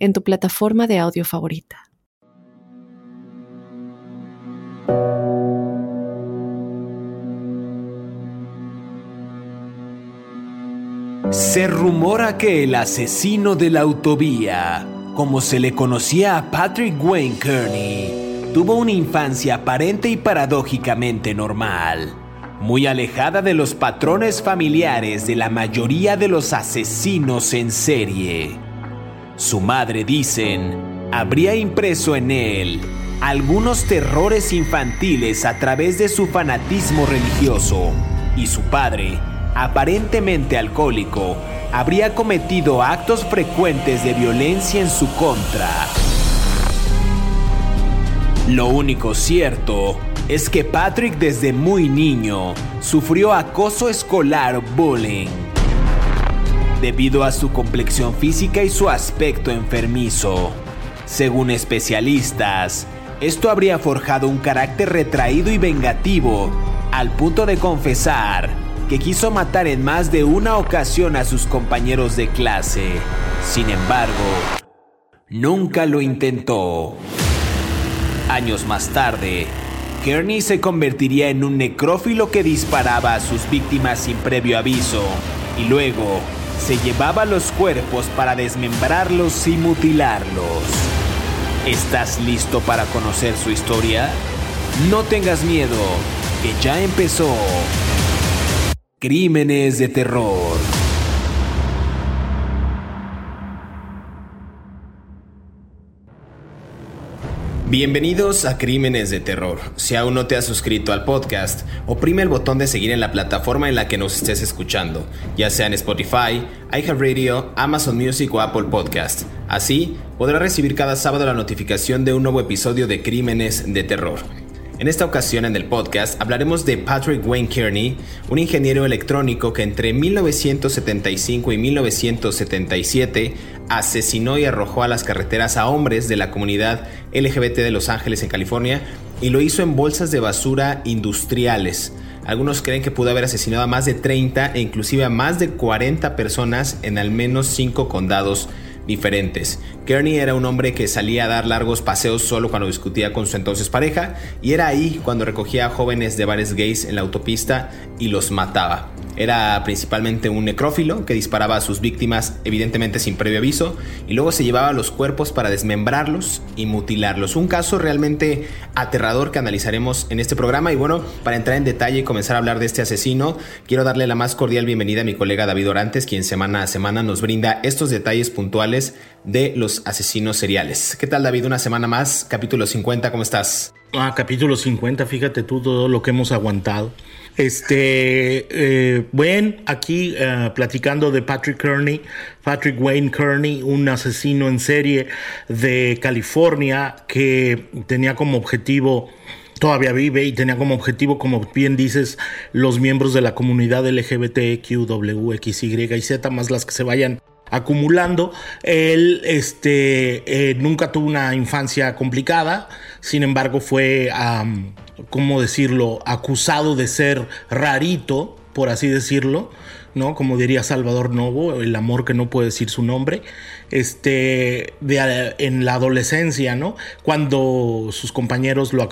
en tu plataforma de audio favorita. Se rumora que el asesino de la autovía, como se le conocía a Patrick Wayne Kearney, tuvo una infancia aparente y paradójicamente normal, muy alejada de los patrones familiares de la mayoría de los asesinos en serie. Su madre, dicen, habría impreso en él algunos terrores infantiles a través de su fanatismo religioso, y su padre, aparentemente alcohólico, habría cometido actos frecuentes de violencia en su contra. Lo único cierto es que Patrick desde muy niño sufrió acoso escolar bullying debido a su complexión física y su aspecto enfermizo. Según especialistas, esto habría forjado un carácter retraído y vengativo, al punto de confesar que quiso matar en más de una ocasión a sus compañeros de clase. Sin embargo, nunca lo intentó. Años más tarde, Kearney se convertiría en un necrófilo que disparaba a sus víctimas sin previo aviso y luego se llevaba los cuerpos para desmembrarlos y mutilarlos. ¿Estás listo para conocer su historia? No tengas miedo, que ya empezó. Crímenes de terror. Bienvenidos a Crímenes de Terror. Si aún no te has suscrito al podcast, oprime el botón de seguir en la plataforma en la que nos estés escuchando, ya sea en Spotify, iHeartRadio, Amazon Music o Apple Podcast. Así podrás recibir cada sábado la notificación de un nuevo episodio de Crímenes de Terror. En esta ocasión en el podcast hablaremos de Patrick Wayne Kearney, un ingeniero electrónico que entre 1975 y 1977 asesinó y arrojó a las carreteras a hombres de la comunidad LGBT de Los Ángeles en California y lo hizo en bolsas de basura industriales. Algunos creen que pudo haber asesinado a más de 30 e inclusive a más de 40 personas en al menos 5 condados diferentes. Kearney era un hombre que salía a dar largos paseos solo cuando discutía con su entonces pareja y era ahí cuando recogía a jóvenes de bares gays en la autopista y los mataba. Era principalmente un necrófilo que disparaba a sus víctimas evidentemente sin previo aviso y luego se llevaba los cuerpos para desmembrarlos y mutilarlos. Un caso realmente aterrador que analizaremos en este programa y bueno, para entrar en detalle y comenzar a hablar de este asesino, quiero darle la más cordial bienvenida a mi colega David Orantes, quien semana a semana nos brinda estos detalles puntuales de los asesinos seriales. ¿Qué tal David? Una semana más, capítulo 50, ¿cómo estás? Ah, capítulo 50, fíjate tú todo lo que hemos aguantado. Este, eh, bueno, aquí eh, platicando de Patrick Kearney, Patrick Wayne Kearney, un asesino en serie de California que tenía como objetivo todavía vive y tenía como objetivo, como bien dices, los miembros de la comunidad LGBTQ, W, Y y Z, más las que se vayan acumulando. Él este, eh, nunca tuvo una infancia complicada, sin embargo fue, ¿cómo decirlo?, acusado de ser rarito, por así decirlo, ¿no? Como diría Salvador Novo, el amor que no puede decir su nombre, este, en la adolescencia, ¿no? Cuando sus compañeros lo,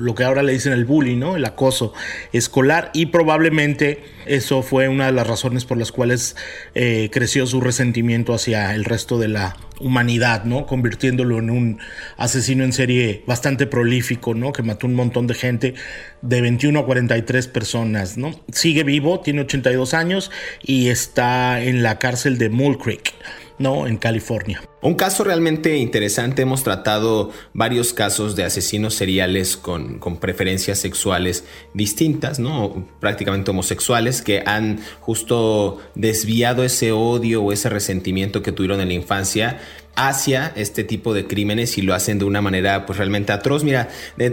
lo, que ahora le dicen el bullying, ¿no? El acoso escolar y probablemente eso fue una de las razones por las cuales eh, creció su resentimiento hacia el resto de la humanidad, ¿no? Convirtiéndolo en un asesino en serie bastante prolífico, ¿no? Que mató un montón de gente, de 21 a 43 personas, ¿no? Sigue vivo, tiene 82 años y está en la cárcel de Mule Creek. ¿No? En California. Un caso realmente interesante, hemos tratado varios casos de asesinos seriales con, con, preferencias sexuales distintas, ¿no? Prácticamente homosexuales que han justo desviado ese odio o ese resentimiento que tuvieron en la infancia hacia este tipo de crímenes y lo hacen de una manera pues realmente atroz. Mira,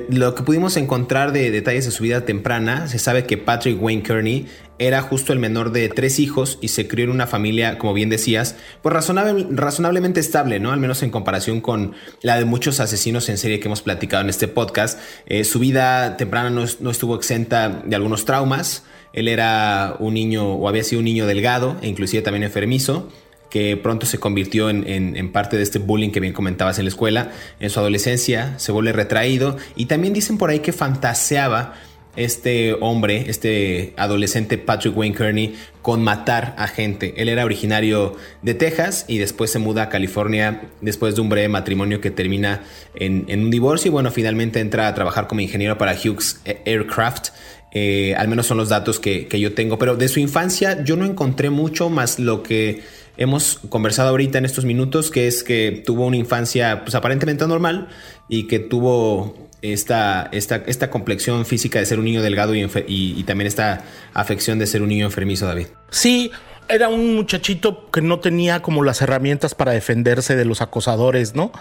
lo que pudimos encontrar de detalles de su vida temprana, se sabe que Patrick Wayne Kearney era justo el menor de tres hijos y se crió en una familia, como bien decías, pues razonablemente estable, ¿no? Al menos en comparación con la de muchos asesinos en serie que hemos platicado en este podcast. Eh, su vida temprana no, no, estuvo exenta de algunos traumas. Él era un niño o había sido un niño delgado e inclusive también enfermizo que pronto se convirtió en, parte de este bullying que bien comentabas en la escuela. En su adolescencia se vuelve retraído y también dicen por ahí que fantaseaba este hombre, este adolescente Patrick Wayne Kearney, con matar a gente. Él era originario de Texas y después se muda a California después de un breve matrimonio que termina en, un divorcio y bueno, finalmente entra a trabajar como ingeniero para Hughes Aircraft. Eh, al menos son los datos que, que yo tengo, pero de su infancia yo no encontré mucho más lo que hemos conversado ahorita en estos minutos, que es que tuvo una infancia pues, aparentemente normal y que tuvo esta, esta, esta complexión física de ser un niño delgado y, también esta afección de ser un niño enfermizo, David. Sí, era un muchachito que no tenía como las herramientas para defenderse de los acosadores, ¿no?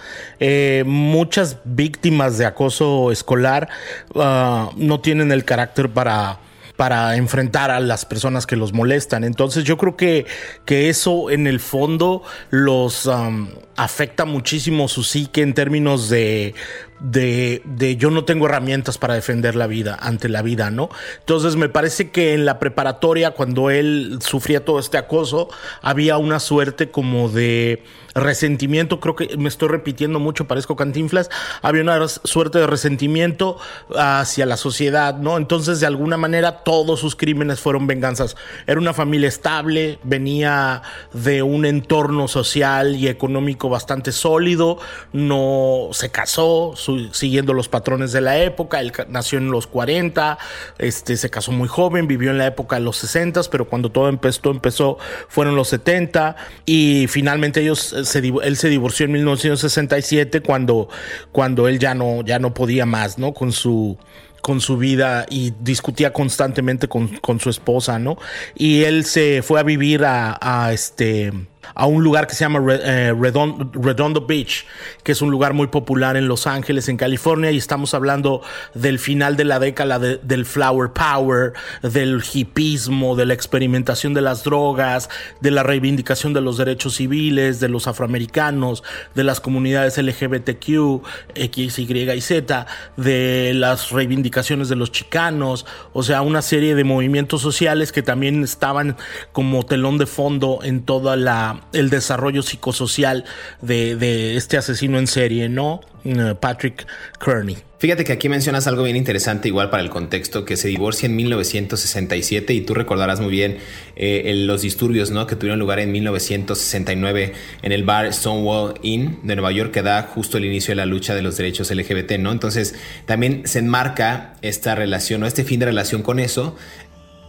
Eh, muchas víctimas de acoso escolar ah, no tienen el carácter para para enfrentar a las personas que los molestan. Entonces yo creo que, que eso en el fondo los um, afecta muchísimo su psique en términos de, de, de, yo no tengo herramientas para defender la vida ante la vida, ¿no? Entonces me parece que en la preparatoria, cuando él sufría todo este acoso, había una suerte como de resentimiento, creo que me estoy repitiendo mucho, parezco cantinflas, había una suerte de resentimiento hacia la sociedad, ¿no? Entonces de alguna manera todos sus crímenes fueron venganzas. Era una familia estable, venía de un entorno social y económico bastante sólido, no se casó siguiendo los patrones de la época, él nació en los 40, este, se casó muy joven, vivió en la época de los 60, pero cuando todo empezó, empezó fueron los 70 y finalmente ellos eh, él se divorció en 1967 cuando, cuando él ya no, ya no podía más, ¿no? Con su, con su vida y discutía constantemente con, con, su esposa, ¿no? Y él se fue a vivir a, a este a un lugar que se llama eh, Redondo, Beach, que es un lugar muy popular en Los Ángeles, en California, y estamos hablando del final de la década del Flower Power, del hipismo, de la experimentación de las drogas, de la reivindicación de los derechos civiles, de los afroamericanos, de las comunidades LGBTQ, X, Y y Z, de las reivindicaciones de los chicanos, o sea, una serie de movimientos sociales que también estaban como telón de fondo en toda la el desarrollo psicosocial de, este asesino en serie, ¿no? Eh, Patrick Kearney. Fíjate que aquí mencionas algo bien interesante, igual para el contexto, que se divorcia en 1967 y tú recordarás muy bien eh, los disturbios ¿no? que tuvieron lugar en 1969 en el bar Stonewall Inn de Nueva York, que da justo el inicio de la lucha de los derechos LGBT, ¿no? Entonces también se enmarca esta relación o este fin de relación con eso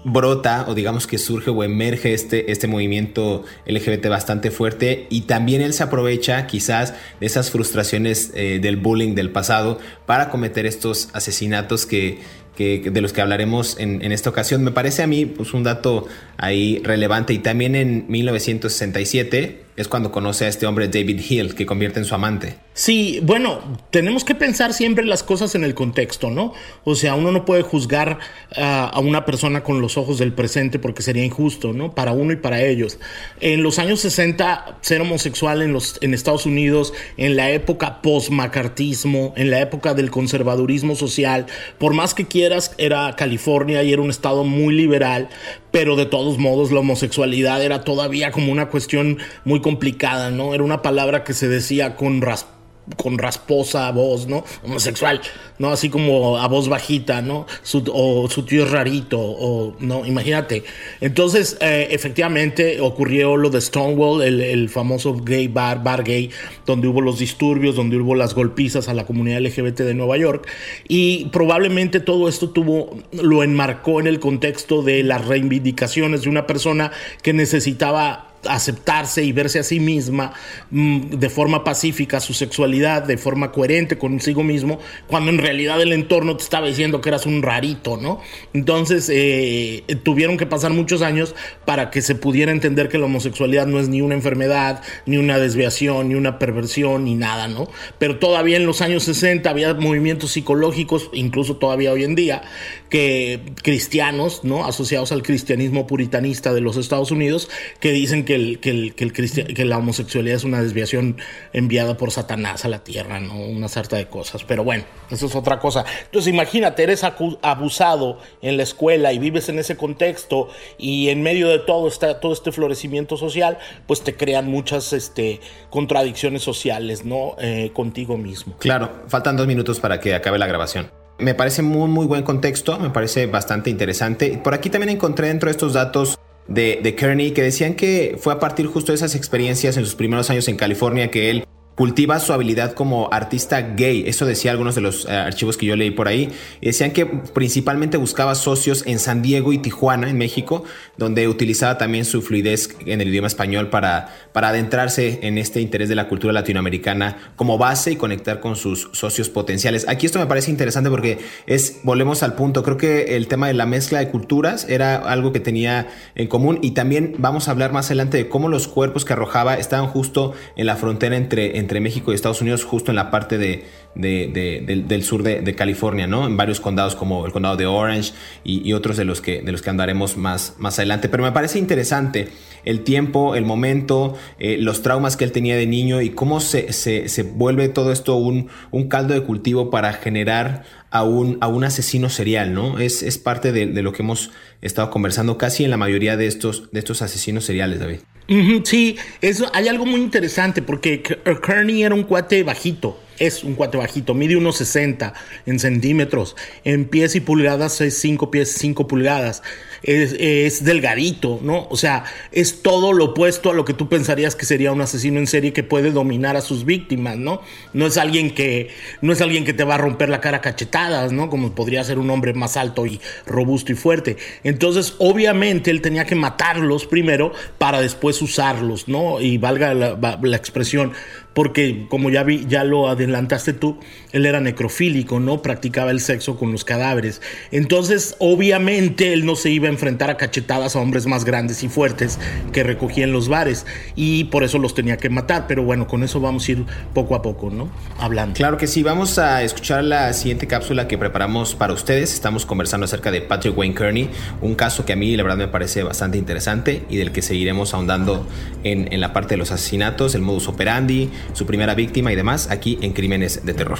brota o digamos que surge o emerge este, este movimiento LGBT bastante fuerte y también él se aprovecha quizás de esas frustraciones eh, del bullying del pasado para cometer estos asesinatos que, de los que hablaremos en, en, esta ocasión. Me parece a mí pues, un dato ahí relevante y también en 1967 es cuando conoce a este hombre David Hill, que convierte en su amante. Sí, bueno, tenemos que pensar siempre las cosas en el contexto, ¿no? O sea, uno no puede juzgar a una persona con los ojos del presente porque sería injusto, ¿no? Para uno y para ellos. En los años 60, ser homosexual en, los, en Estados Unidos, en la época post-macartismo, en la época del conservadurismo social, por más que quieras, era California y era un estado muy liberal, pero de todos modos la homosexualidad era todavía como una cuestión muy complicada, ¿no? Era una palabra que se decía con rasp con rasposa voz, ¿no? Homosexual, ¿no? Así como a voz bajita, ¿no? o su tío es rarito, o, ¿no? Imagínate. Entonces, eh, efectivamente, ocurrió lo de Stonewall, el, famoso gay bar, bar gay, donde hubo los disturbios, donde hubo las golpizas a la comunidad LGBT de Nueva York, y probablemente todo esto tuvo, lo enmarcó en el contexto de las reivindicaciones de una persona que necesitaba aceptarse y verse a sí misma mm, de forma pacífica su sexualidad, de forma coherente consigo mismo, cuando en realidad el entorno te estaba diciendo que eras un rarito, ¿no? Entonces eh, tuvieron que pasar muchos años para que se pudiera entender que la homosexualidad no es ni una enfermedad, ni una desviación, ni una perversión, ni nada, ¿no? Pero todavía en los años 60 había movimientos psicológicos, incluso todavía hoy en día, que cristianos, ¿no? Asociados al cristianismo puritanista de los Estados Unidos, que dicen que, que, el, que, el que la homosexualidad es una desviación enviada por Satanás a la tierra, ¿no? Una sarta de cosas. Pero bueno, eso es otra cosa. Entonces imagínate, eres abusado en la escuela y vives en ese contexto y en medio de todo, está, todo este florecimiento social, pues te crean muchas este, contradicciones sociales, ¿no? Eh, contigo mismo. Claro, faltan dos minutos para que acabe la grabación. Me parece muy, muy buen contexto, me parece bastante interesante. Por aquí también encontré dentro de estos datos de, de Kearney que decían que fue a partir justo de esas experiencias en sus primeros años en California que él cultiva su habilidad como artista gay. Eso decía algunos de los eh, archivos que yo leí por ahí. decían que principalmente buscaba socios en San Diego y Tijuana, en México, donde utilizaba también su fluidez en el idioma español para, para adentrarse en este interés de la cultura latinoamericana como base y conectar con sus socios potenciales. Aquí esto me parece interesante porque es, volvemos al punto, creo que el tema de la mezcla de culturas era algo que tenía en común y también vamos a hablar más adelante de cómo los cuerpos que arrojaba estaban justo en la frontera entre entre México y Estados Unidos, justo en la parte de, del, sur de, California, ¿no? En varios condados como el condado de Orange y, otros de los, que, de los que andaremos más, más adelante. Pero me parece interesante el tiempo, el momento, eh, los traumas que él tenía de niño y cómo se, se, vuelve todo esto un, un, caldo de cultivo para generar a un, a un asesino serial, ¿no? Es, es parte de, lo que hemos estado conversando casi en la mayoría de estos, de estos asesinos seriales, David. Sí, eso, hay algo muy interesante porque Kearney era un cuate bajito es un cuate bajito, mide unos 60 en centímetros, en pies y pulgadas es 5 pies 5 pulgadas, es, delgadito, ¿no? O sea, es todo lo opuesto a lo que tú pensarías que sería un asesino en serie que puede dominar a sus víctimas, ¿no? No es alguien que, no es alguien que te va a romper la cara cachetadas, ¿no? Como podría ser un hombre más alto y robusto y fuerte. Entonces, obviamente, él tenía que matarlos primero para después usarlos, ¿no? Y valga la, la expresión, porque como ya vi, ya lo adelantaste tú, él era necrofílico, ¿no? Practicaba el sexo con los cadáveres. Entonces, obviamente, él no se iba a enfrentar a cachetadas a hombres más grandes y fuertes que recogían los bares y por eso los tenía que matar. Pero bueno, con eso vamos a ir poco a poco, ¿no? Hablando. Claro que sí, vamos a escuchar la siguiente cápsula que preparamos para ustedes. Estamos conversando acerca de Patrick Wayne Kearney, un caso que a mí la verdad me parece bastante interesante y del que seguiremos ahondando en, en la parte de los asesinatos, el modus operandi, su primera víctima y demás aquí en Crímenes de Terror.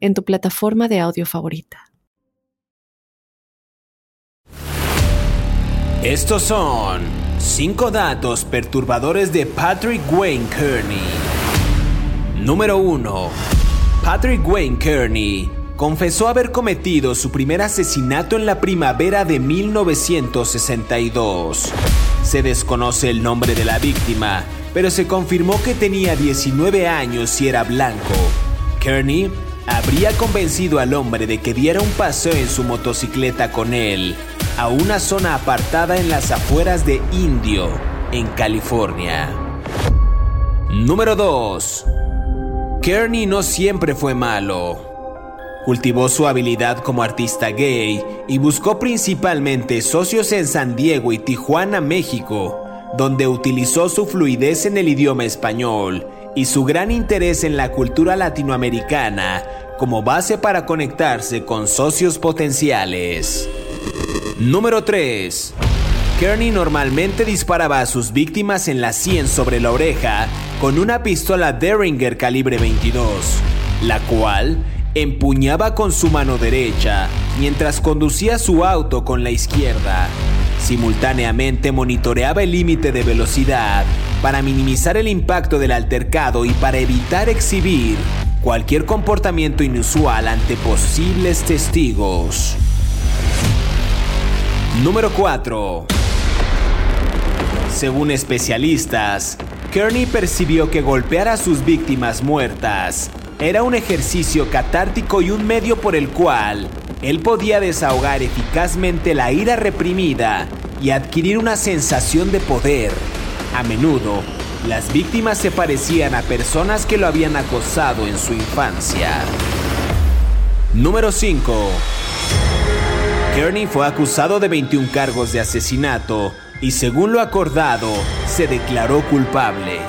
en tu plataforma de audio favorita. Estos son 5 datos perturbadores de Patrick Wayne Kearney. Número 1. Patrick Wayne Kearney confesó haber cometido su primer asesinato en la primavera de 1962. Se desconoce el nombre de la víctima, pero se confirmó que tenía 19 años y era blanco. Kearney habría convencido al hombre de que diera un paseo en su motocicleta con él a una zona apartada en las afueras de Indio, en California. Número 2. Kearney no siempre fue malo. Cultivó su habilidad como artista gay y buscó principalmente socios en San Diego y Tijuana, México, donde utilizó su fluidez en el idioma español y su gran interés en la cultura latinoamericana como base para conectarse con socios potenciales. Número 3. Kearney normalmente disparaba a sus víctimas en la sien sobre la oreja con una pistola Derringer calibre 22, la cual empuñaba con su mano derecha mientras conducía su auto con la izquierda. Simultáneamente monitoreaba el límite de velocidad para minimizar el impacto del altercado y para evitar exhibir cualquier comportamiento inusual ante posibles testigos. Número 4. Según especialistas, Kearney percibió que golpear a sus víctimas muertas era un ejercicio catártico y un medio por el cual él podía desahogar eficazmente la ira reprimida y adquirir una sensación de poder. A menudo, las víctimas se parecían a personas que lo habían acosado en su infancia. Número 5. Kearney fue acusado de 21 cargos de asesinato y según lo acordado, se declaró culpable.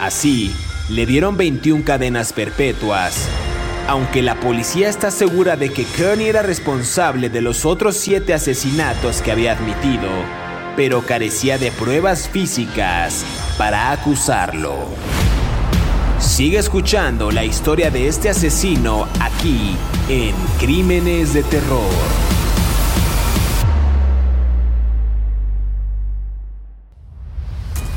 Así, le dieron 21 cadenas perpetuas. Aunque la policía está segura de que Kearney era responsable de los otros siete asesinatos que había admitido, pero carecía de pruebas físicas para acusarlo. Sigue escuchando la historia de este asesino aquí en Crímenes de Terror.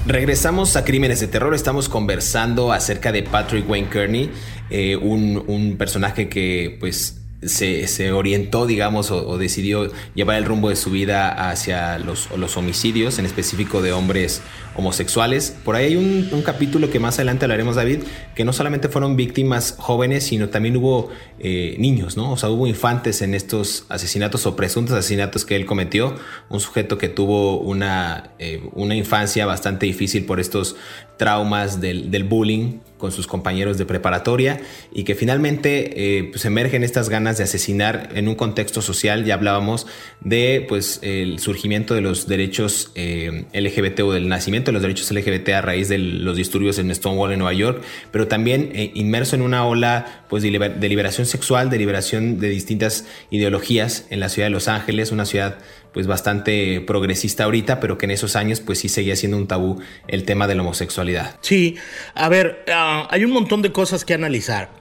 Regresamos a Crímenes de Terror, estamos conversando acerca de Patrick Wayne Kearney, eh, un, un, personaje que pues se, orientó, digamos, o, decidió llevar el rumbo de su vida hacia los, los, homicidios, en específico de hombres homosexuales. Por ahí hay un, capítulo que más adelante hablaremos, David, que no solamente fueron víctimas jóvenes, sino también hubo eh, niños, ¿no? O sea, hubo infantes en estos asesinatos o presuntos asesinatos que él cometió. Un sujeto que tuvo una, eh, una infancia bastante difícil por estos traumas del, del bullying con sus compañeros de preparatoria y que finalmente eh, pues emergen estas ganas de asesinar en un contexto social. Ya hablábamos de pues el surgimiento de los derechos eh, LGBT o del nacimiento de los derechos LGBT a raíz de los disturbios en Stonewall en Nueva York, pero también eh, inmerso en una ola pues de, liberación sexual, de liberación de distintas ideologías en la ciudad de Los Ángeles, una ciudad pues bastante progresista ahorita, pero que en esos años pues sí seguía siendo un tabú el tema de la homosexualidad. Sí, a ver, ah, hay un montón de cosas que analizar.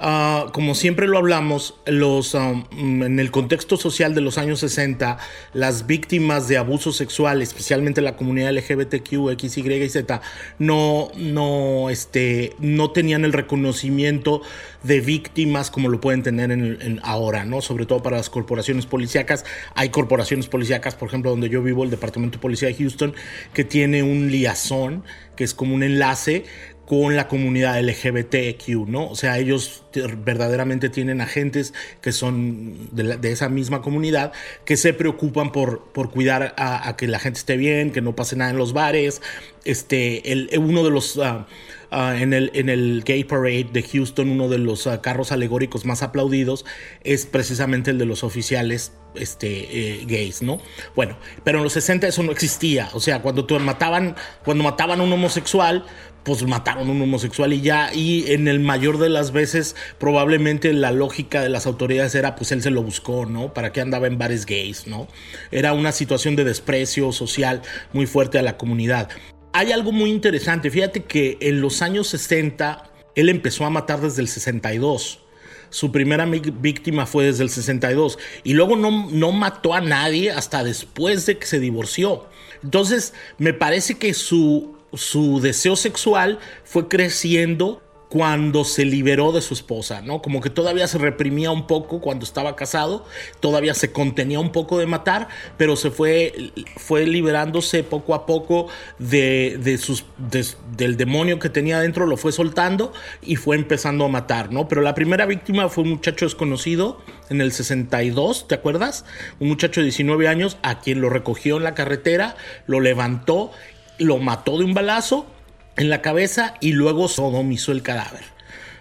Ah, como siempre lo hablamos, los, um, en el contexto social de los años 60, las víctimas de abuso sexual, especialmente la comunidad LGBTQ, X, Y y Z, no, no, este, no tenían el reconocimiento de víctimas como lo pueden tener en, ahora, ¿no? Sobre todo para las corporaciones policíacas. Hay corporaciones policíacas, por ejemplo, donde yo vivo, el Departamento de Policía de Houston, que tiene un liazón, que es como un enlace con la comunidad LGBTQ, ¿no? O sea, ellos verdaderamente tienen agentes que son de, esa misma comunidad que se preocupan por, por cuidar a, que la gente esté bien, que no pase nada en los bares. Este, el, uno de los... Ah, ah, en, el, en el Gay Parade de Houston, uno de los ah, carros alegóricos más aplaudidos es precisamente el de los oficiales este, eh, gays, ¿no? Bueno, pero en los 60 eso no existía. O sea, cuando mataban, cuando mataban a un homosexual, pues mataron a un homosexual y ya, y en el mayor de las veces probablemente la lógica de las autoridades era pues él se lo buscó, ¿no? ¿Para qué andaba en bares gays, ¿no? Era una situación de desprecio social muy fuerte a la comunidad. Hay algo muy interesante, fíjate que en los años 60 él empezó a matar desde el 62 su primera víctima fue desde el 62 y luego no, no mató a nadie hasta después de que se divorció. Entonces, me parece que su su deseo sexual fue creciendo cuando se liberó de su esposa, ¿no? Como que todavía se reprimía un poco cuando estaba casado, todavía se contenía un poco de matar, pero se fue, fue liberándose poco a poco de, sus, del demonio que tenía dentro, lo fue soltando y fue empezando a matar, ¿no? Pero la primera víctima fue un muchacho desconocido en el 62, ¿te acuerdas? Un muchacho de 19 años a quien lo recogió en la carretera, lo levantó lo mató de un balazo en la cabeza y luego sodomizó el cadáver.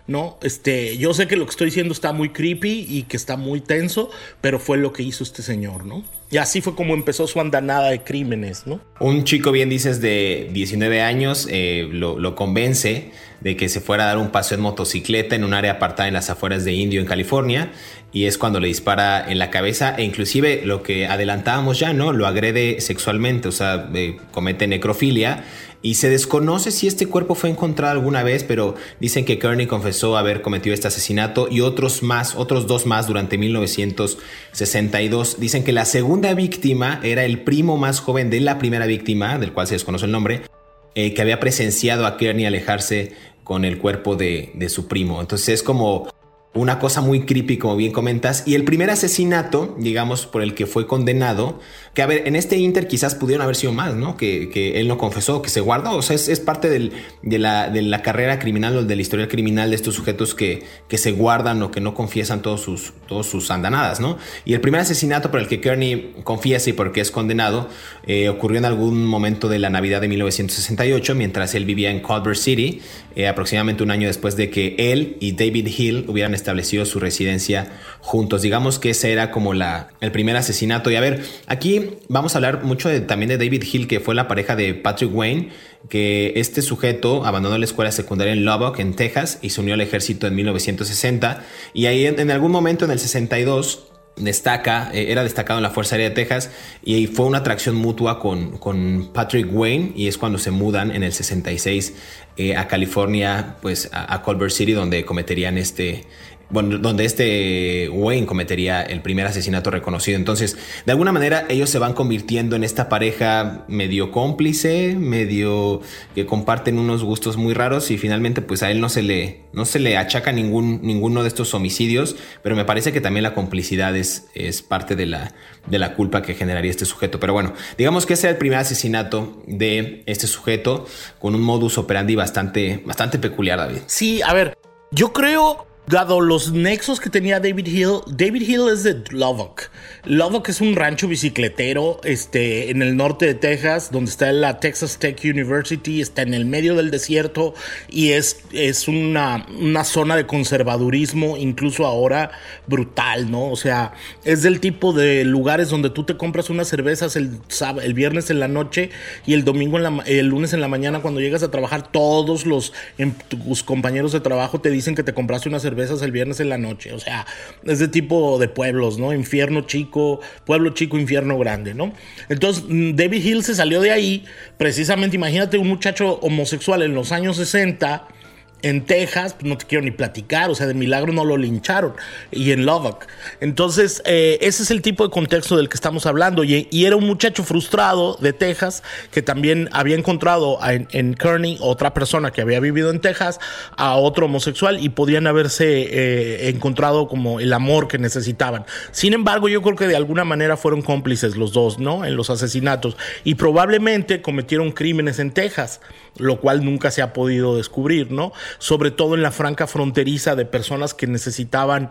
¿no? Este, yo sé que lo que estoy diciendo está muy creepy y que está muy tenso, pero fue lo que hizo este señor, ¿no? Y así fue como empezó su andanada de crímenes, ¿no? Un chico, bien dices, de 19 años, eh, lo, lo, convence de que se fuera a dar un paseo en motocicleta en un área apartada en las afueras de Indio, en California, y es cuando le dispara en la cabeza e inclusive lo que adelantábamos ya, ¿no? Lo agrede sexualmente, o sea, eh, comete necrofilia y se desconoce si este cuerpo fue encontrado alguna vez, pero dicen que Kearney confesó haber cometido este asesinato y otros más, otros dos más durante 1962. Dicen que la segunda víctima era el primo más joven de la primera víctima, del cual se desconoce el nombre, eh, que había presenciado a Kearney alejarse con el cuerpo de, de su primo. Entonces es como una cosa muy creepy, como bien comentas. Y el primer asesinato, digamos, por el que fue condenado, que a ver, en este Inter quizás pudieron haber sido más, ¿no? Que, que él no confesó, que se guardó. O sea, es, parte del, de, la, de, la, carrera criminal o de la historia criminal de estos sujetos que, que se guardan o que no confiesan todos sus, todos sus andanadas, ¿no? Y el primer asesinato por el que Kearney confiesa y por el que es condenado eh, ocurrió en algún momento de la Navidad de 1968, mientras él vivía en Culver City, eh, aproximadamente un año después de que él y David Hill hubieran estado estableció su residencia juntos. Digamos que ese era como la, el primer asesinato. Y a ver, aquí vamos a hablar mucho también de David Hill, que fue la pareja de Patrick Wayne, que este sujeto abandonó la escuela secundaria en Lubbock, en Texas, y se unió al ejército en 1960. Y ahí en, algún momento en el 62 destaca, eh, era destacado en la Fuerza Aérea de Texas y fue una atracción mutua con, con Patrick Wayne y es cuando se mudan en el 66 eh, a California, pues a, Culver City donde cometerían este, bueno, donde este Wayne cometería el primer asesinato reconocido. Entonces, de alguna manera, ellos se van convirtiendo en esta pareja medio cómplice, medio que comparten unos gustos muy raros y finalmente, pues a él no se le, no se le achaca ningún, ninguno de estos homicidios, pero me parece que también la complicidad es, es parte de la, de la culpa que generaría este sujeto. Pero bueno, digamos que ese es el primer asesinato de este sujeto con un modus operandi bastante, bastante peculiar, David. Sí, a ver, yo creo Dado los nexos que tenía David Hill, David Hill es de Lubbock. Lubbock es un rancho bicicletero este, en el norte de Texas, donde está la Texas Tech University, está en el medio del desierto y es, es una, una zona de conservadurismo, incluso ahora brutal, ¿no? O sea, es del tipo de lugares donde tú te compras unas cervezas el, el viernes en la noche y el domingo, en la, el lunes en la mañana, cuando llegas a trabajar, todos los em, tus compañeros de trabajo te dicen que te compraste una cerveza cervezas el viernes en la noche. O sea, es de tipo de pueblos, ¿no? Infierno chico, pueblo chico, infierno grande, ¿no? Entonces, mm, David Hill se salió de ahí, precisamente, imagínate un muchacho homosexual en los años 60 en Texas, pues, no te quiero ni platicar, o sea, de milagro no lo lincharon, y en Lubbock. Entonces, eh, ese es el tipo de contexto del que estamos hablando, y, era un muchacho frustrado de Texas que también había encontrado en, Kearney otra persona que había vivido en Texas, a otro homosexual, y podían haberse eh, encontrado como el amor que necesitaban. Sin embargo, yo creo que de alguna manera fueron cómplices los dos, ¿no? En los asesinatos, y probablemente cometieron crímenes en Texas lo cual nunca se ha podido descubrir, ¿no? Sobre todo en la franca fronteriza de personas que necesitaban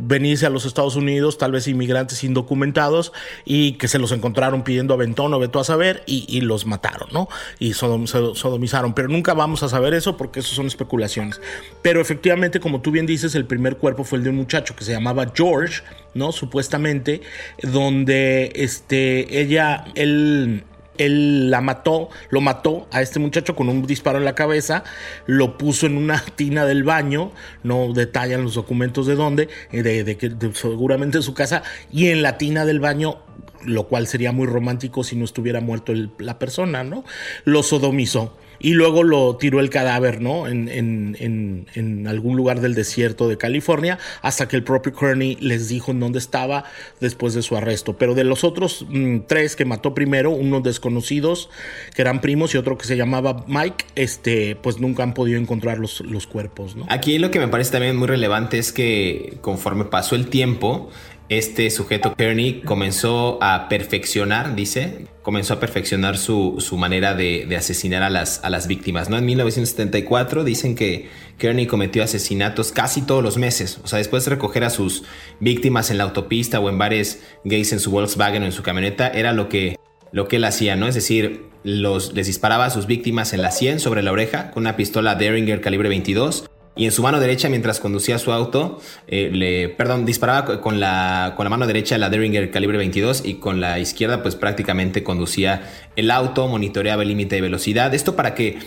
venirse a los Estados Unidos, tal vez inmigrantes indocumentados, y que se los encontraron pidiendo aventón o veto a saber, y, los mataron, ¿no? Y sodomizaron. Pero nunca vamos a saber eso porque eso son especulaciones. Pero efectivamente, como tú bien dices, el primer cuerpo fue el de un muchacho que se llamaba George, ¿no? Supuestamente, donde este, ella, él él la mató, lo mató a este muchacho con un disparo en la cabeza, lo puso en una tina del baño, no detallan los documentos de dónde, eh, de, que seguramente en su casa, y en la tina del baño lo cual sería muy romántico si no estuviera muerto la persona, ¿no? Lo sodomizó y luego lo tiró el cadáver, ¿no? En, en, en, algún lugar del desierto de California, hasta que el propio Kearney les dijo en dónde estaba después de su arresto. Pero de los otros mm, tres que mató primero, unos desconocidos que eran primos y otro que se llamaba Mike, este, pues nunca han podido encontrar los, los cuerpos, ¿no? Aquí lo que me parece también muy relevante es que conforme pasó el tiempo, este sujeto Kearney comenzó a perfeccionar, dice, comenzó a perfeccionar su, su manera de, de, asesinar a las, a las víctimas. ¿no? En 1974 dicen que Kearney cometió asesinatos casi todos los meses. O sea, después de recoger a sus víctimas en la autopista o en bares gays en su Volkswagen o en su camioneta, era lo que, lo que él hacía, ¿no? Es decir, los, les disparaba a sus víctimas en la sien sobre la oreja con una pistola Derringer calibre 22 y en su mano derecha, mientras conducía su auto, eh, le, perdón, disparaba con la, con la mano derecha la Derringer calibre 22 y con la izquierda pues prácticamente conducía el auto, monitoreaba el límite de velocidad. Esto para que,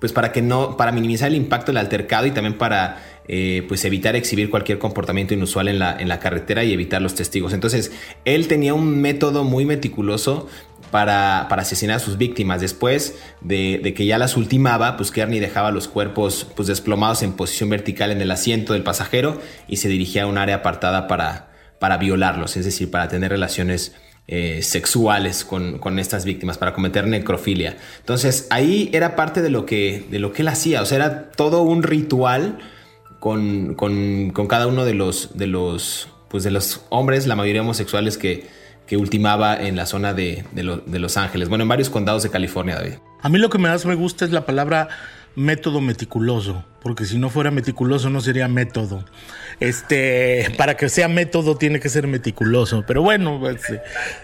pues para que no, para minimizar el impacto del altercado y también para eh, pues evitar exhibir cualquier comportamiento inusual en la, en la carretera y evitar los testigos. Entonces, él tenía un método muy meticuloso para, asesinar a sus víctimas. Después de, que ya las ultimaba, pues Kearney dejaba los cuerpos pues, desplomados en posición vertical en el asiento del pasajero y se dirigía a un área apartada para, para violarlos, es decir, para tener relaciones eh, sexuales con, estas víctimas, para cometer necrofilia. Entonces ahí era parte de lo que, de lo que él hacía, o sea, era todo un ritual con, cada uno de los, de los, pues de los hombres, la mayoría homosexuales que, que ultimaba en la zona de, Los Ángeles. Bueno, en varios condados de California, David. A mí lo que más me gusta es la palabra método meticuloso, porque si no fuera meticuloso no sería método. Este, para que sea método tiene que ser meticuloso. Pero bueno, pues,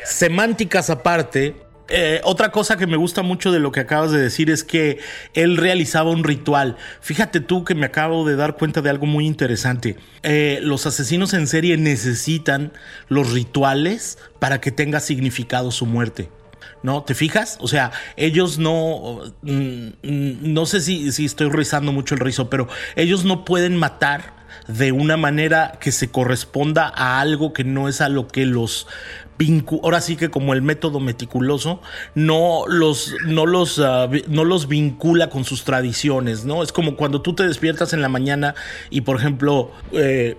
semánticas aparte, eh, otra cosa que me gusta mucho de lo que acabas de decir es que él realizaba un ritual. Fíjate tú que me acabo de dar cuenta de algo muy interesante. Eh, los asesinos en serie necesitan los rituales para que tenga significado su muerte. ¿no? ¿Te fijas? O sea, ellos no, mm, no sé si, si estoy rizando mucho el rizo, pero ellos no pueden matar de una manera que se corresponda a algo que no es a lo que los ahora sí que como el método meticuloso no los no los ah, no los vincula con sus tradiciones no es como cuando tú te despiertas en la mañana y por ejemplo eh,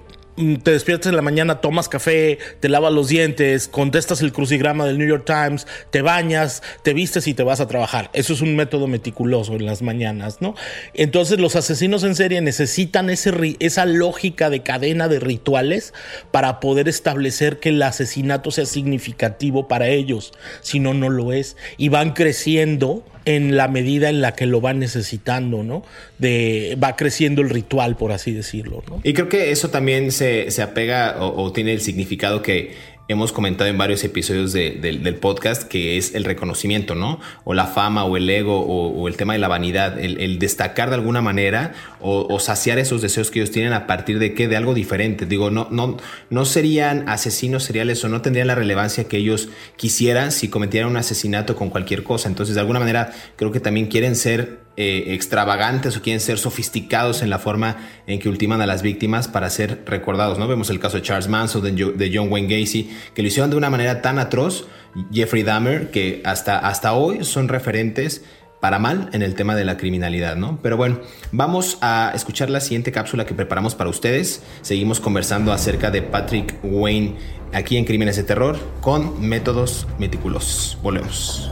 te despiertas en la mañana, tomas café, te lavas los dientes, contestas el crucigrama del New York Times, te bañas, te vistes y te vas a trabajar. Eso es un método meticuloso en las mañanas, ¿no? Entonces los asesinos en serie necesitan ese, esa lógica de cadena de rituales para poder establecer que el asesinato sea significativo para ellos. Si no, no lo es. Y van creciendo en la medida en la que lo van necesitando, ¿no? De, va creciendo el ritual, por así decirlo, ¿no? Y creo que eso también se, apega o, tiene el significado que hemos comentado en varios episodios del podcast, que es el reconocimiento, ¿no? O la fama o el ego o, el tema de la vanidad, el, destacar de alguna manera o, saciar esos deseos que ellos tienen a partir de qué, de algo diferente. Digo, no, no, no serían asesinos seriales o no tendrían la relevancia que ellos quisieran si cometieran un asesinato con cualquier cosa. Entonces, de alguna manera, creo que también quieren ser eh, extravagantes o quieren ser sofisticados en la forma en que ultiman a las víctimas para ser recordados. ¿no? Vemos el caso de Charles Manson, de, John Wayne Gacy, que lo hicieron de una manera tan atroz, Jeffrey Dahmer, que hasta, hasta hoy son referentes para mal en el tema de la criminalidad, ¿no? Pero bueno, vamos a escuchar la siguiente cápsula que preparamos para ustedes. Seguimos conversando acerca de Patrick Wayne aquí en Crímenes de Terror con métodos meticulosos. Volvemos.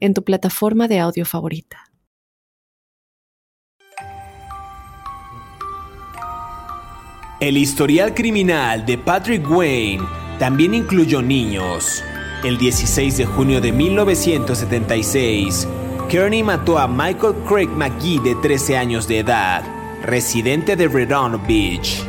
en tu plataforma de audio favorita. El historial criminal de Patrick Wayne también incluyó niños. El 16 de junio de 1976, Kearney mató a Michael Craig McGee de 13 años de edad, residente de Redondo Beach.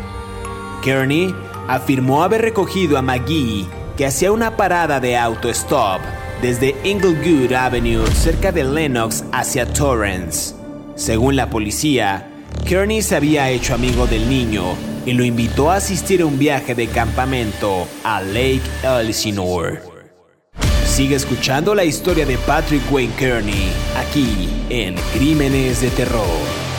Kearney afirmó haber recogido a McGee que hacía una parada de auto-stop desde Inglewood Avenue cerca de Lenox hacia Torrance. Según la policía, Kearney se había hecho amigo del niño y lo invitó a asistir a un viaje de campamento a Lake Elsinore. Sigue escuchando la historia de Patrick Wayne Kearney aquí en Crímenes de Terror.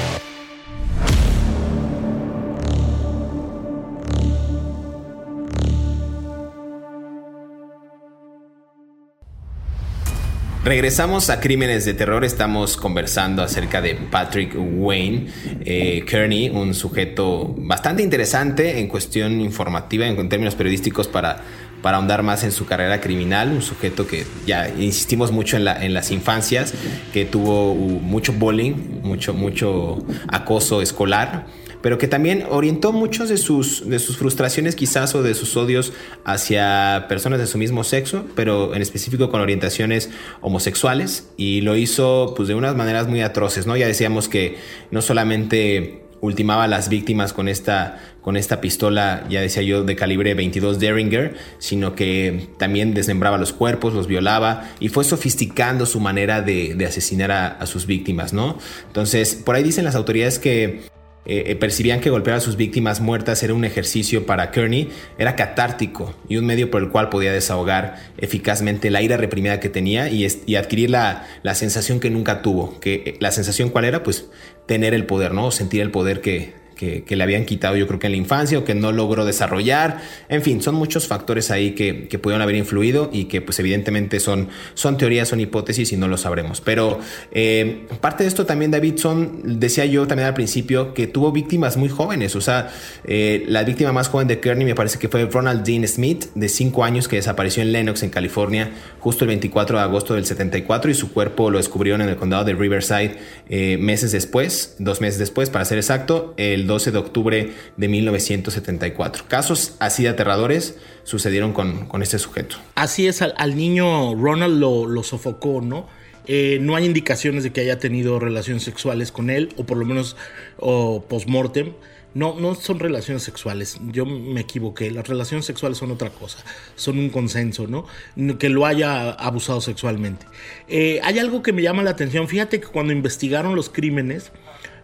Regresamos a Crímenes de Terror. Estamos conversando acerca de Patrick Wayne eh, Kearney, un sujeto bastante interesante en cuestión informativa, en, términos periodísticos para, para ahondar más en su carrera criminal, un sujeto que ya insistimos mucho en, la, en las infancias, que tuvo mucho bullying, mucho, mucho acoso escolar pero que también orientó muchos de sus, de sus frustraciones quizás o de sus odios hacia personas de su mismo sexo, pero en específico con orientaciones homosexuales y lo hizo pues de unas maneras muy atroces, ¿no? Ya decíamos que no solamente ultimaba a las víctimas con esta, con esta pistola, ya decía yo, de calibre 22 Derringer, sino que también desmembraba los cuerpos, los violaba y fue sofisticando su manera de, asesinar a, a, sus víctimas, ¿no? Entonces, por ahí dicen las autoridades que eh, eh, percibían que golpear a sus víctimas muertas era un ejercicio para Kearney, era catártico y un medio por el cual podía desahogar eficazmente la ira reprimida que tenía y, adquirir la, la, sensación que nunca tuvo. Que, eh, ¿La sensación cuál era? Pues tener el poder, ¿no? Sentir el poder que, que, le habían quitado yo creo que en la infancia o que no logró desarrollar. En fin, son muchos factores ahí que, que pudieron haber influido y que pues evidentemente son, son teorías, son hipótesis y no lo sabremos. Pero eh, parte de esto también Davidson, decía yo también al principio, que tuvo víctimas muy jóvenes. O sea, eh, la víctima más joven de Kearney me parece que fue Ronald Dean Smith, de 5 años, que desapareció en Lenox, en California, justo el 24 de agosto del 74 y su cuerpo lo descubrieron en el condado de Riverside eh, meses después, dos meses después, para ser exacto, el 12 de octubre de 1974. Casos así de aterradores sucedieron con, con este sujeto. Así es, al, niño Ronald lo, lo sofocó, ¿no? Eh, no hay indicaciones de que haya tenido relaciones sexuales con él, o por lo menos post-mortem. No, no son relaciones sexuales. Yo me equivoqué. Las relaciones sexuales son otra cosa. Son un consenso, ¿no? Que lo haya abusado sexualmente. Eh, hay algo que me llama la atención. Fíjate que cuando investigaron los crímenes,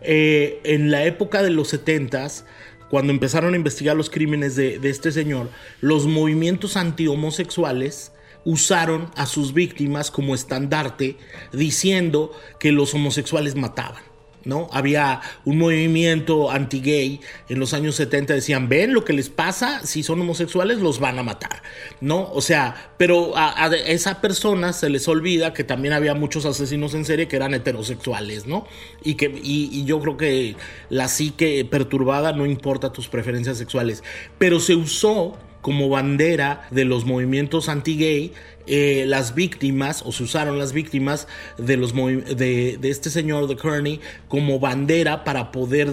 eh, en la época de los 70s, cuando empezaron a investigar los crímenes de, de este señor, los movimientos anti-homosexuales usaron a sus víctimas como estandarte diciendo que los homosexuales mataban. ¿No? Había un movimiento anti-gay en los años 70, decían, ven lo que les pasa, si son homosexuales los van a matar, ¿no? O sea, pero a, esa persona se les olvida que también había muchos asesinos en serie que eran heterosexuales, ¿no? Y, que, y yo creo que la psique perturbada no importa tus preferencias sexuales, pero se usó como bandera de los movimientos anti-gay eh, las víctimas, o se usaron las víctimas de, los de, este señor de Kearney como bandera para poder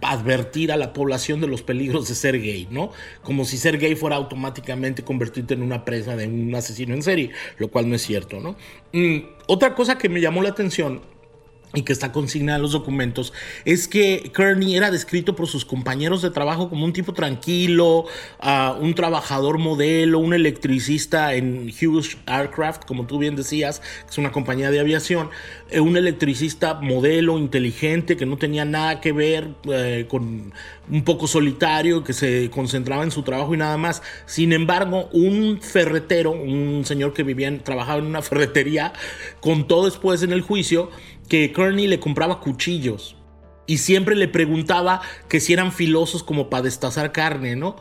advertir a la población de los peligros de ser gay, ¿no? Como si ser gay fuera automáticamente convertirte en una presa de un asesino en serie, lo cual no es cierto, ¿no? Mm, otra cosa que me llamó la atención y que está consignada en los documentos, es que Kearney era descrito por sus compañeros de trabajo como un tipo tranquilo, uh, un trabajador modelo, un electricista en Hughes Aircraft, como tú bien decías, que es una compañía de aviación, eh, un electricista modelo, inteligente, que no tenía nada que ver eh, con un poco solitario, que se concentraba en su trabajo y nada más. Sin embargo, un ferretero, un señor que vivía, trabajaba en una ferretería, contó después en el juicio, que Kearney le compraba cuchillos y siempre le preguntaba que si eran filosos como para destazar carne, ¿no?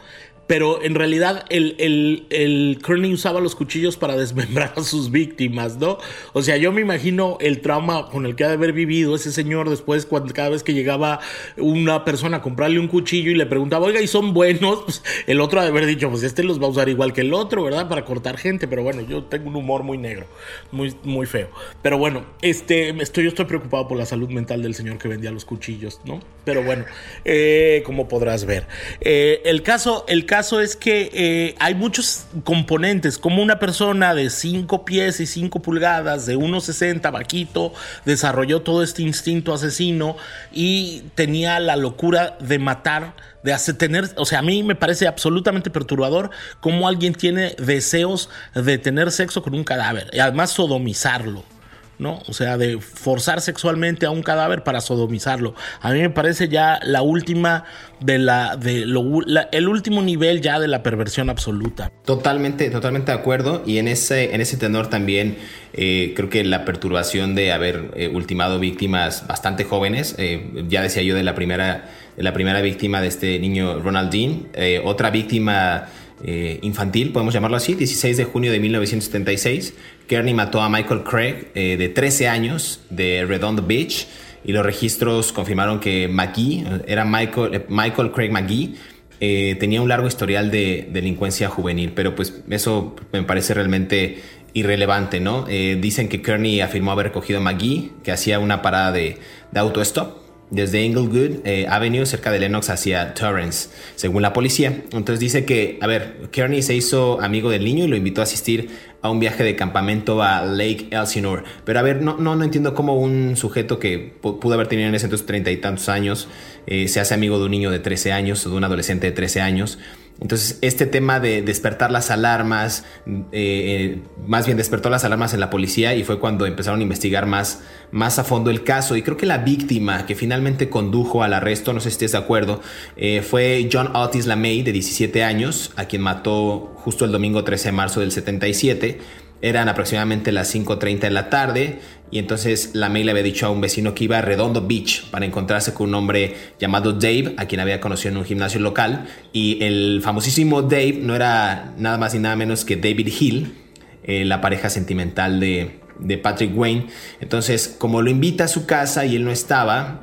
Pero en realidad el, el, el Kearney usaba los cuchillos para desmembrar a sus víctimas, ¿no? O sea, yo me imagino el trauma con el que ha de haber vivido ese señor después, cuando cada vez que llegaba una persona a comprarle un cuchillo y le preguntaba, oiga, ¿y son buenos? Pues el otro ha de haber dicho, pues este los va a usar igual que el otro, ¿verdad? Para cortar gente, pero bueno, yo tengo un humor muy negro, muy, muy feo. Pero bueno, este, estoy, yo estoy preocupado por la salud mental del señor que vendía los cuchillos, ¿no? Pero bueno, eh, como podrás ver. Eh, el caso, el caso caso es que eh, hay muchos componentes, como una persona de 5 pies y 5 pulgadas, de 1,60, vaquito, desarrolló todo este instinto asesino y tenía la locura de matar, de hacer tener, o sea, a mí me parece absolutamente perturbador cómo alguien tiene deseos de tener sexo con un cadáver y además sodomizarlo. ¿No? O sea, de forzar sexualmente a un cadáver para sodomizarlo. A mí me parece ya la última de la, de lo, el último nivel ya de la perversión absoluta. Totalmente, totalmente de acuerdo. Y en ese, en ese tenor también eh, creo que la perturbación de haber eh, ultimado víctimas bastante jóvenes, eh, ya decía yo de la primera, la primera víctima de este niño Ronald Dean, otra víctima eh, infantil, podemos llamarlo así, 16 de junio de 1976. Kearney mató a Michael Craig eh, de 13 años de Redondo Beach y los registros confirmaron que McGee, era Michael, Michael Craig McGee, eh, tenía un largo historial de delincuencia juvenil, pero pues eso me parece realmente irrelevante, ¿no? Eh, dicen que Kearney afirmó haber recogido a McGee, que hacía una parada de, de auto-stop desde Inglewood eh, Avenue, cerca de Lenox, hacia Torrance, según la policía. Entonces dice que, a ver, Kearney se hizo amigo del niño y lo invitó a asistir a un viaje de campamento a Lake Elsinore. Pero a ver, no, no, no entiendo cómo un sujeto que pudo haber tenido en ese entonces treinta y tantos años eh, se hace amigo de un niño de 13 años o de un adolescente de 13 años. Entonces, este tema de despertar las alarmas, eh, eh, más bien despertó las alarmas en la policía y fue cuando empezaron a investigar más, más a fondo el caso. Y creo que la víctima que finalmente condujo al arresto, no sé si estés de acuerdo, eh, fue John Otis LaMay, de 17 años, a quien mató justo el domingo 13 de marzo del 77. Eran aproximadamente las 5.30 de la tarde y entonces la May le había dicho a un vecino que iba a Redondo Beach para encontrarse con un hombre llamado Dave, a quien había conocido en un gimnasio local. Y el famosísimo Dave no era nada más ni nada menos que David Hill, eh, la pareja sentimental de, Patrick Wayne. Entonces, como lo invita a su casa y él no estaba,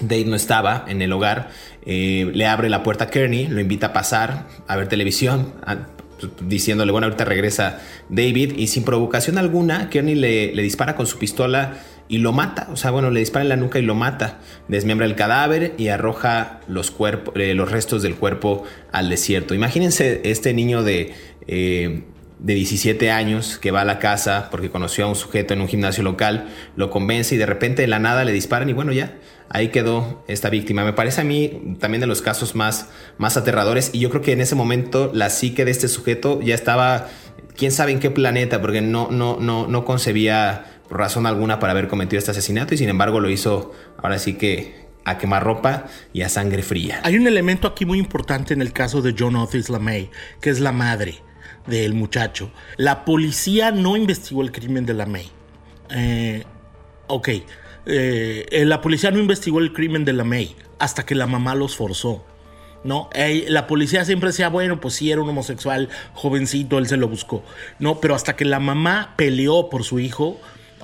Dave no estaba en el hogar, eh, le abre la puerta a Kearney, lo invita a pasar a ver televisión, diciéndole, bueno, ahorita regresa David y sin provocación alguna, Kearney le, le, dispara con su pistola y lo mata, o sea, bueno, le dispara en la nuca y lo mata, desmembra el cadáver y arroja los, eh, los restos del cuerpo al desierto. Imagínense este niño de... Eh, de 17 años que va a la casa porque conoció a un sujeto en un gimnasio local, lo convence y de repente de la nada le disparan y bueno, ya, ahí quedó esta víctima. Me parece a mí también de los casos más, más aterradores y yo creo que en ese momento la psique de este sujeto ya estaba, quién sabe en qué planeta, porque no, no, no, no concebía razón alguna para haber cometido este asesinato y sin embargo lo hizo ahora sí que a quemar ropa y a sangre fría. Hay un elemento aquí muy importante en el caso de John Otis LaMay, que es la madre del muchacho. La policía no investigó el crimen de LaMay. Eh, ok, eh, la policía no investigó el crimen de la May hasta que la mamá los forzó. ¿no? la policía siempre decía, bueno, pues sí era un homosexual jovencito, él se lo buscó. No, pero hasta que la mamá peleó por su hijo,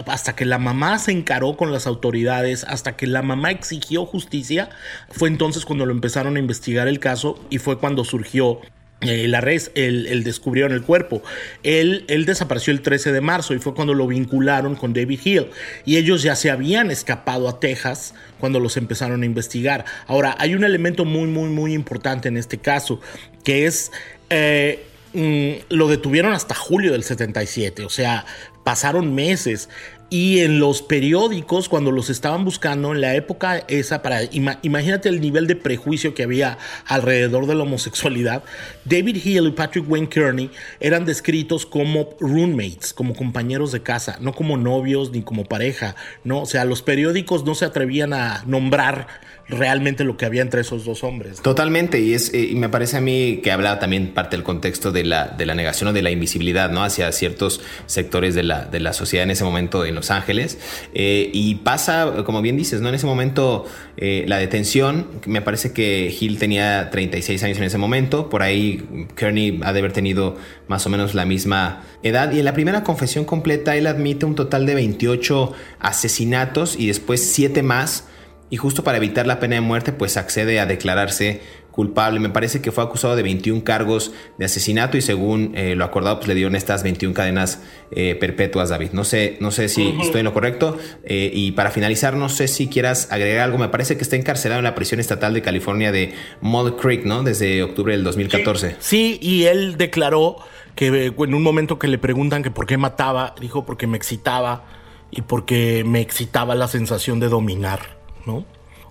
hasta que la mamá se encaró con las autoridades, hasta que la mamá exigió justicia, fue entonces cuando lo empezaron a investigar el caso y fue cuando surgió eh, la red, el, descubrieron el cuerpo. Él, él, desapareció el 13 de marzo y fue cuando lo vincularon con David Hill. Y ellos ya se habían escapado a Texas cuando los empezaron a investigar. Ahora, hay un elemento muy, muy, muy importante en este caso, que es... Eh, mm, lo detuvieron hasta julio del 77, o sea, pasaron meses y en los periódicos cuando los estaban buscando en la época esa para imagínate el nivel de prejuicio que había alrededor de la homosexualidad David Hill y Patrick Wayne Kearney eran descritos como roommates como compañeros de casa no como novios ni como pareja no o sea los periódicos no se atrevían a nombrar realmente lo que había entre esos dos hombres. Totalmente, y es eh, y me parece a mí que habla también parte del contexto de la, de la negación o de la invisibilidad, ¿no? Hacia ciertos sectores de la, de la sociedad en ese momento en Los Ángeles. Eh, y pasa, como bien dices, ¿no? En ese momento eh, la detención, me parece que Hill tenía 36 años en ese momento, por ahí Kearney ha de haber tenido más o menos la misma edad, y en la primera confesión completa él admite un total de 28 asesinatos y después 7 más y justo para evitar la pena de muerte pues accede a declararse culpable. Me parece que fue acusado de 21 cargos de asesinato y según eh, lo acordado pues le dieron estas 21 cadenas eh, perpetuas, David. No sé, no sé si estoy en lo correcto. Eh, y para finalizar, no sé si quieras agregar algo. Me parece que está encarcelado en la prisión estatal de California de Mud Creek, ¿no? Desde octubre del 2014. Sí, y él declaró que en un momento que le preguntan que por qué mataba, dijo porque me excitaba y porque me excitaba la sensación de dominar. ¿No?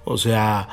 O sea,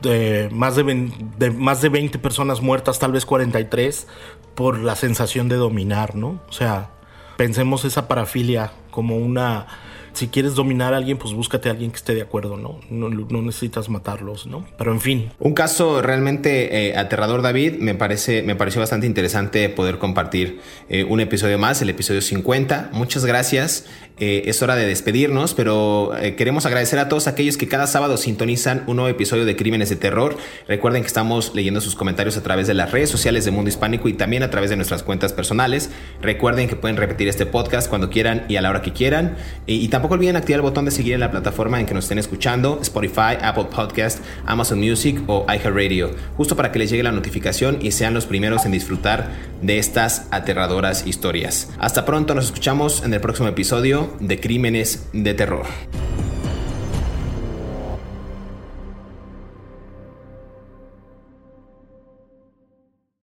de más de, más de 20 personas muertas, tal vez 43, por la sensación de dominar, ¿no? O sea, pensemos esa parafilia como una si quieres dominar a alguien, pues búscate a alguien que esté de acuerdo, ¿no? No, necesitas matarlos, ¿no? Pero en fin. Un caso realmente eh, aterrador, David. Me, parece, me pareció bastante interesante poder compartir eh, un episodio más, el episodio 50. Muchas gracias. Eh, es hora de despedirnos, pero queremos agradecer a todos aquellos que cada sábado sintonizan un nuevo episodio de Crímenes de Terror. Recuerden que estamos leyendo sus comentarios a través de las redes sociales de Mundo Hispánico y también a través de nuestras cuentas personales. Recuerden que pueden repetir este podcast cuando quieran y a la hora que quieran. y también Tampoco olviden activar el botón de seguir en la plataforma en que nos estén escuchando, Spotify, Apple Podcast, Amazon Music o iHeartRadio, justo para que les llegue la notificación y sean los primeros en disfrutar de estas aterradoras historias. Hasta pronto, nos escuchamos en el próximo episodio de Crímenes de Terror.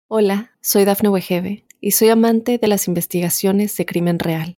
Hola, soy Dafne Wegebe y soy amante de las investigaciones de crimen real.